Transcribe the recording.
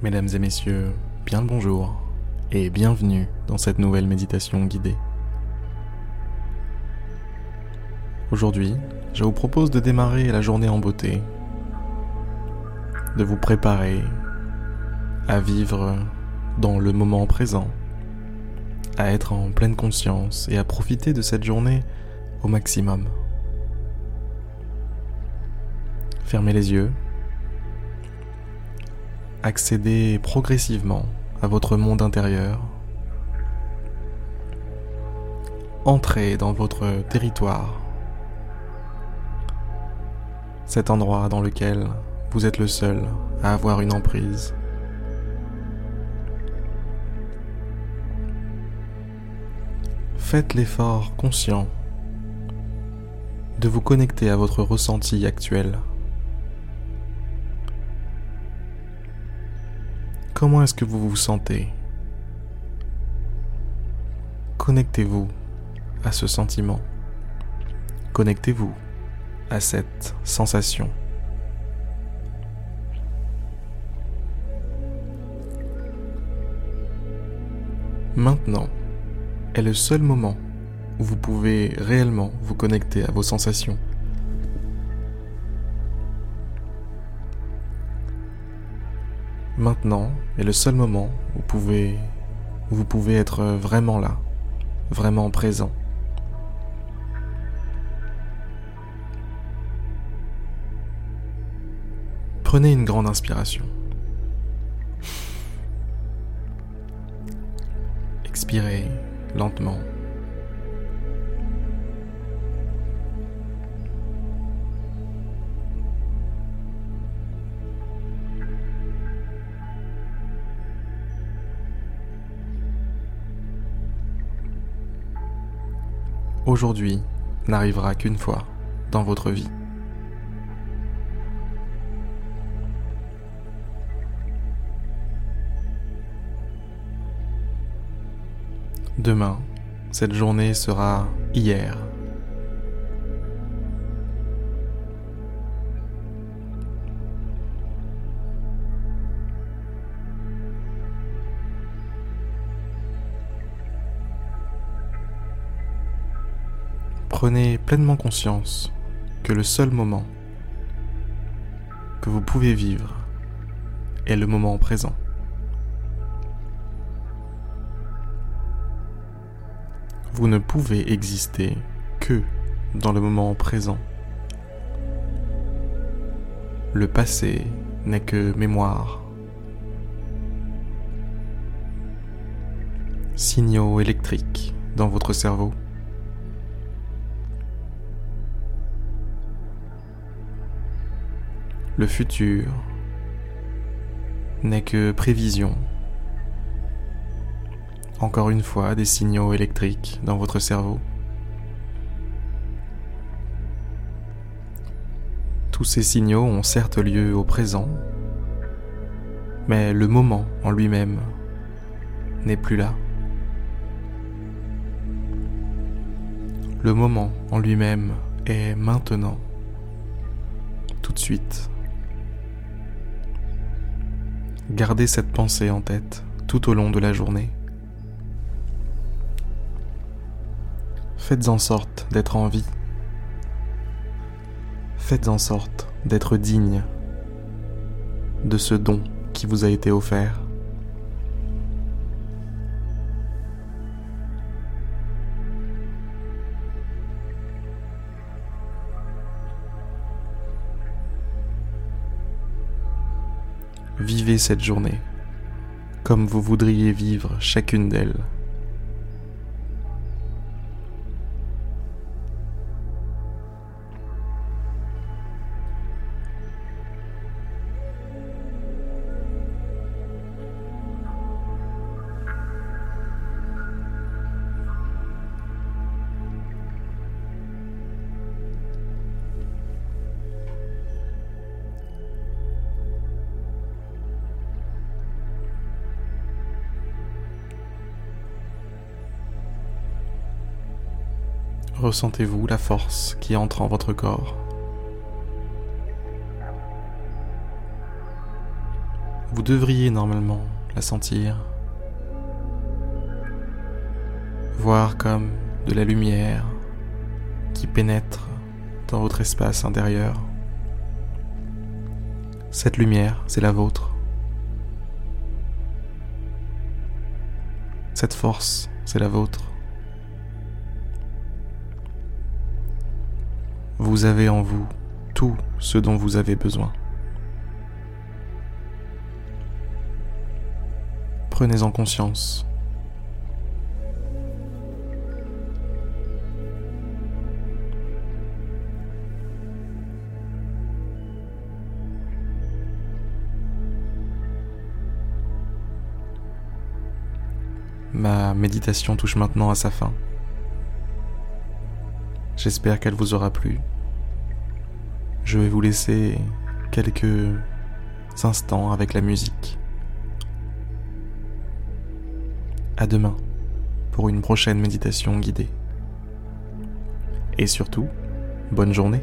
Mesdames et messieurs, bien le bonjour et bienvenue dans cette nouvelle méditation guidée. Aujourd'hui, je vous propose de démarrer la journée en beauté, de vous préparer à vivre dans le moment présent, à être en pleine conscience et à profiter de cette journée au maximum. Fermez les yeux accédez progressivement à votre monde intérieur. Entrez dans votre territoire, cet endroit dans lequel vous êtes le seul à avoir une emprise. Faites l'effort conscient de vous connecter à votre ressenti actuel. Comment est-ce que vous vous sentez Connectez-vous à ce sentiment. Connectez-vous à cette sensation. Maintenant est le seul moment où vous pouvez réellement vous connecter à vos sensations. Maintenant est le seul moment où vous pouvez, être vraiment là, vraiment présent. Prenez une grande inspiration. Expirez lentement. Aujourd'hui n'arrivera qu'une fois dans votre vie. Demain, cette journée sera hier. Prenez pleinement conscience que le seul moment que vous pouvez vivre est le moment présent. Vous ne pouvez exister que dans le moment présent. Le passé n'est que mémoire. Signaux électriques dans votre cerveau. Le futur n'est que prévision. Encore une fois, des signaux électriques dans votre cerveau. Tous ces signaux ont certes lieu au présent, mais le moment en lui-même n'est plus là. Le moment en lui-même est maintenant, tout de suite. Gardez cette pensée en tête tout au long de la journée. Faites en sorte d'être en vie. Faites en sorte d'être digne de ce don qui vous a été offert. Vivez cette journée comme vous voudriez vivre chacune d'elles. Ressentez-vous la force qui entre en votre corps Vous devriez normalement la sentir. Voir comme de la lumière qui pénètre dans votre espace intérieur. Cette lumière, c'est la vôtre. Cette force, c'est la vôtre. Vous avez en vous tout ce dont vous avez besoin. Prenez-en conscience. Ma méditation touche maintenant à sa fin. J'espère qu'elle vous aura plu. Je vais vous laisser quelques instants avec la musique. À demain pour une prochaine méditation guidée. Et surtout, bonne journée.